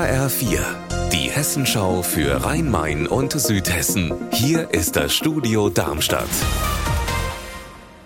HR4, die Hessenschau für Rhein-Main und Südhessen. Hier ist das Studio Darmstadt.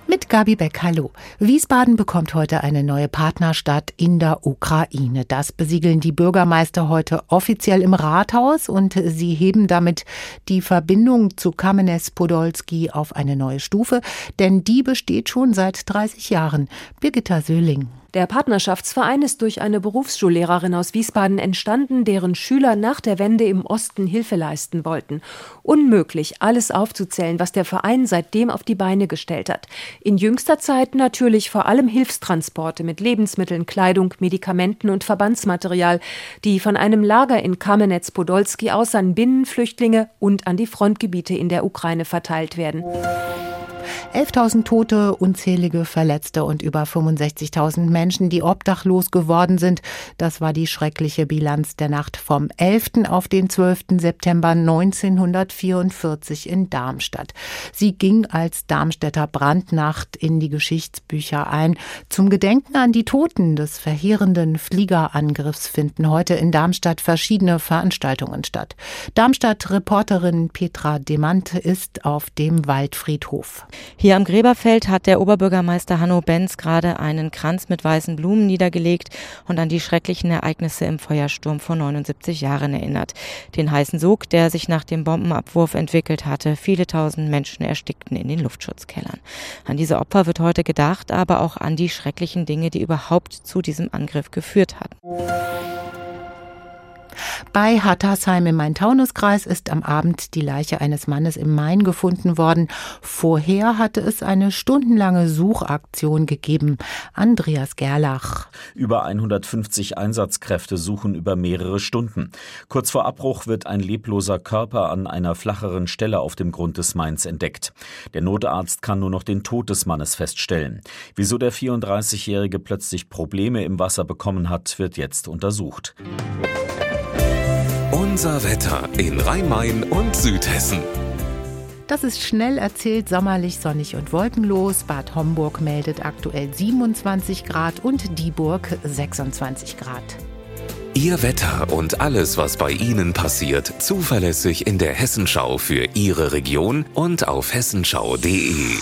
Mit Gabi Beck, hallo. Wiesbaden bekommt heute eine neue Partnerstadt in der Ukraine. Das besiegeln die Bürgermeister heute offiziell im Rathaus und sie heben damit die Verbindung zu Kamenes-Podolski auf eine neue Stufe, denn die besteht schon seit 30 Jahren. Birgitta Söhling. Der Partnerschaftsverein ist durch eine Berufsschullehrerin aus Wiesbaden entstanden, deren Schüler nach der Wende im Osten Hilfe leisten wollten. Unmöglich, alles aufzuzählen, was der Verein seitdem auf die Beine gestellt hat. In jüngster Zeit natürlich vor allem Hilfstransporte mit Lebensmitteln, Kleidung, Medikamenten und Verbandsmaterial, die von einem Lager in Kamenetz-Podolski aus an Binnenflüchtlinge und an die Frontgebiete in der Ukraine verteilt werden. 11.000 Tote, unzählige Verletzte und über 65.000 Menschen, die obdachlos geworden sind. Das war die schreckliche Bilanz der Nacht vom 11. auf den 12. September 1944 in Darmstadt. Sie ging als Darmstädter Brandnacht in die Geschichtsbücher ein. Zum Gedenken an die Toten des verheerenden Fliegerangriffs finden heute in Darmstadt verschiedene Veranstaltungen statt. Darmstadt-Reporterin Petra Demant ist auf dem Waldfriedhof. Hier am Gräberfeld hat der Oberbürgermeister Hanno Benz gerade einen Kranz mit weißen Blumen niedergelegt und an die schrecklichen Ereignisse im Feuersturm vor 79 Jahren erinnert. Den heißen Sog, der sich nach dem Bombenabwurf entwickelt hatte. Viele tausend Menschen erstickten in den Luftschutzkellern. An diese Opfer wird heute gedacht, aber auch an die schrecklichen Dinge, die überhaupt zu diesem Angriff geführt hatten. Bei Hattersheim im Main-Taunus-Kreis ist am Abend die Leiche eines Mannes im Main gefunden worden. Vorher hatte es eine stundenlange Suchaktion gegeben. Andreas Gerlach. Über 150 Einsatzkräfte suchen über mehrere Stunden. Kurz vor Abbruch wird ein lebloser Körper an einer flacheren Stelle auf dem Grund des Mains entdeckt. Der Notarzt kann nur noch den Tod des Mannes feststellen. Wieso der 34-Jährige plötzlich Probleme im Wasser bekommen hat, wird jetzt untersucht. Unser Wetter in Rhein-Main und Südhessen. Das ist schnell erzählt, sommerlich, sonnig und wolkenlos. Bad Homburg meldet aktuell 27 Grad und Dieburg 26 Grad. Ihr Wetter und alles, was bei Ihnen passiert, zuverlässig in der Hessenschau für Ihre Region und auf hessenschau.de.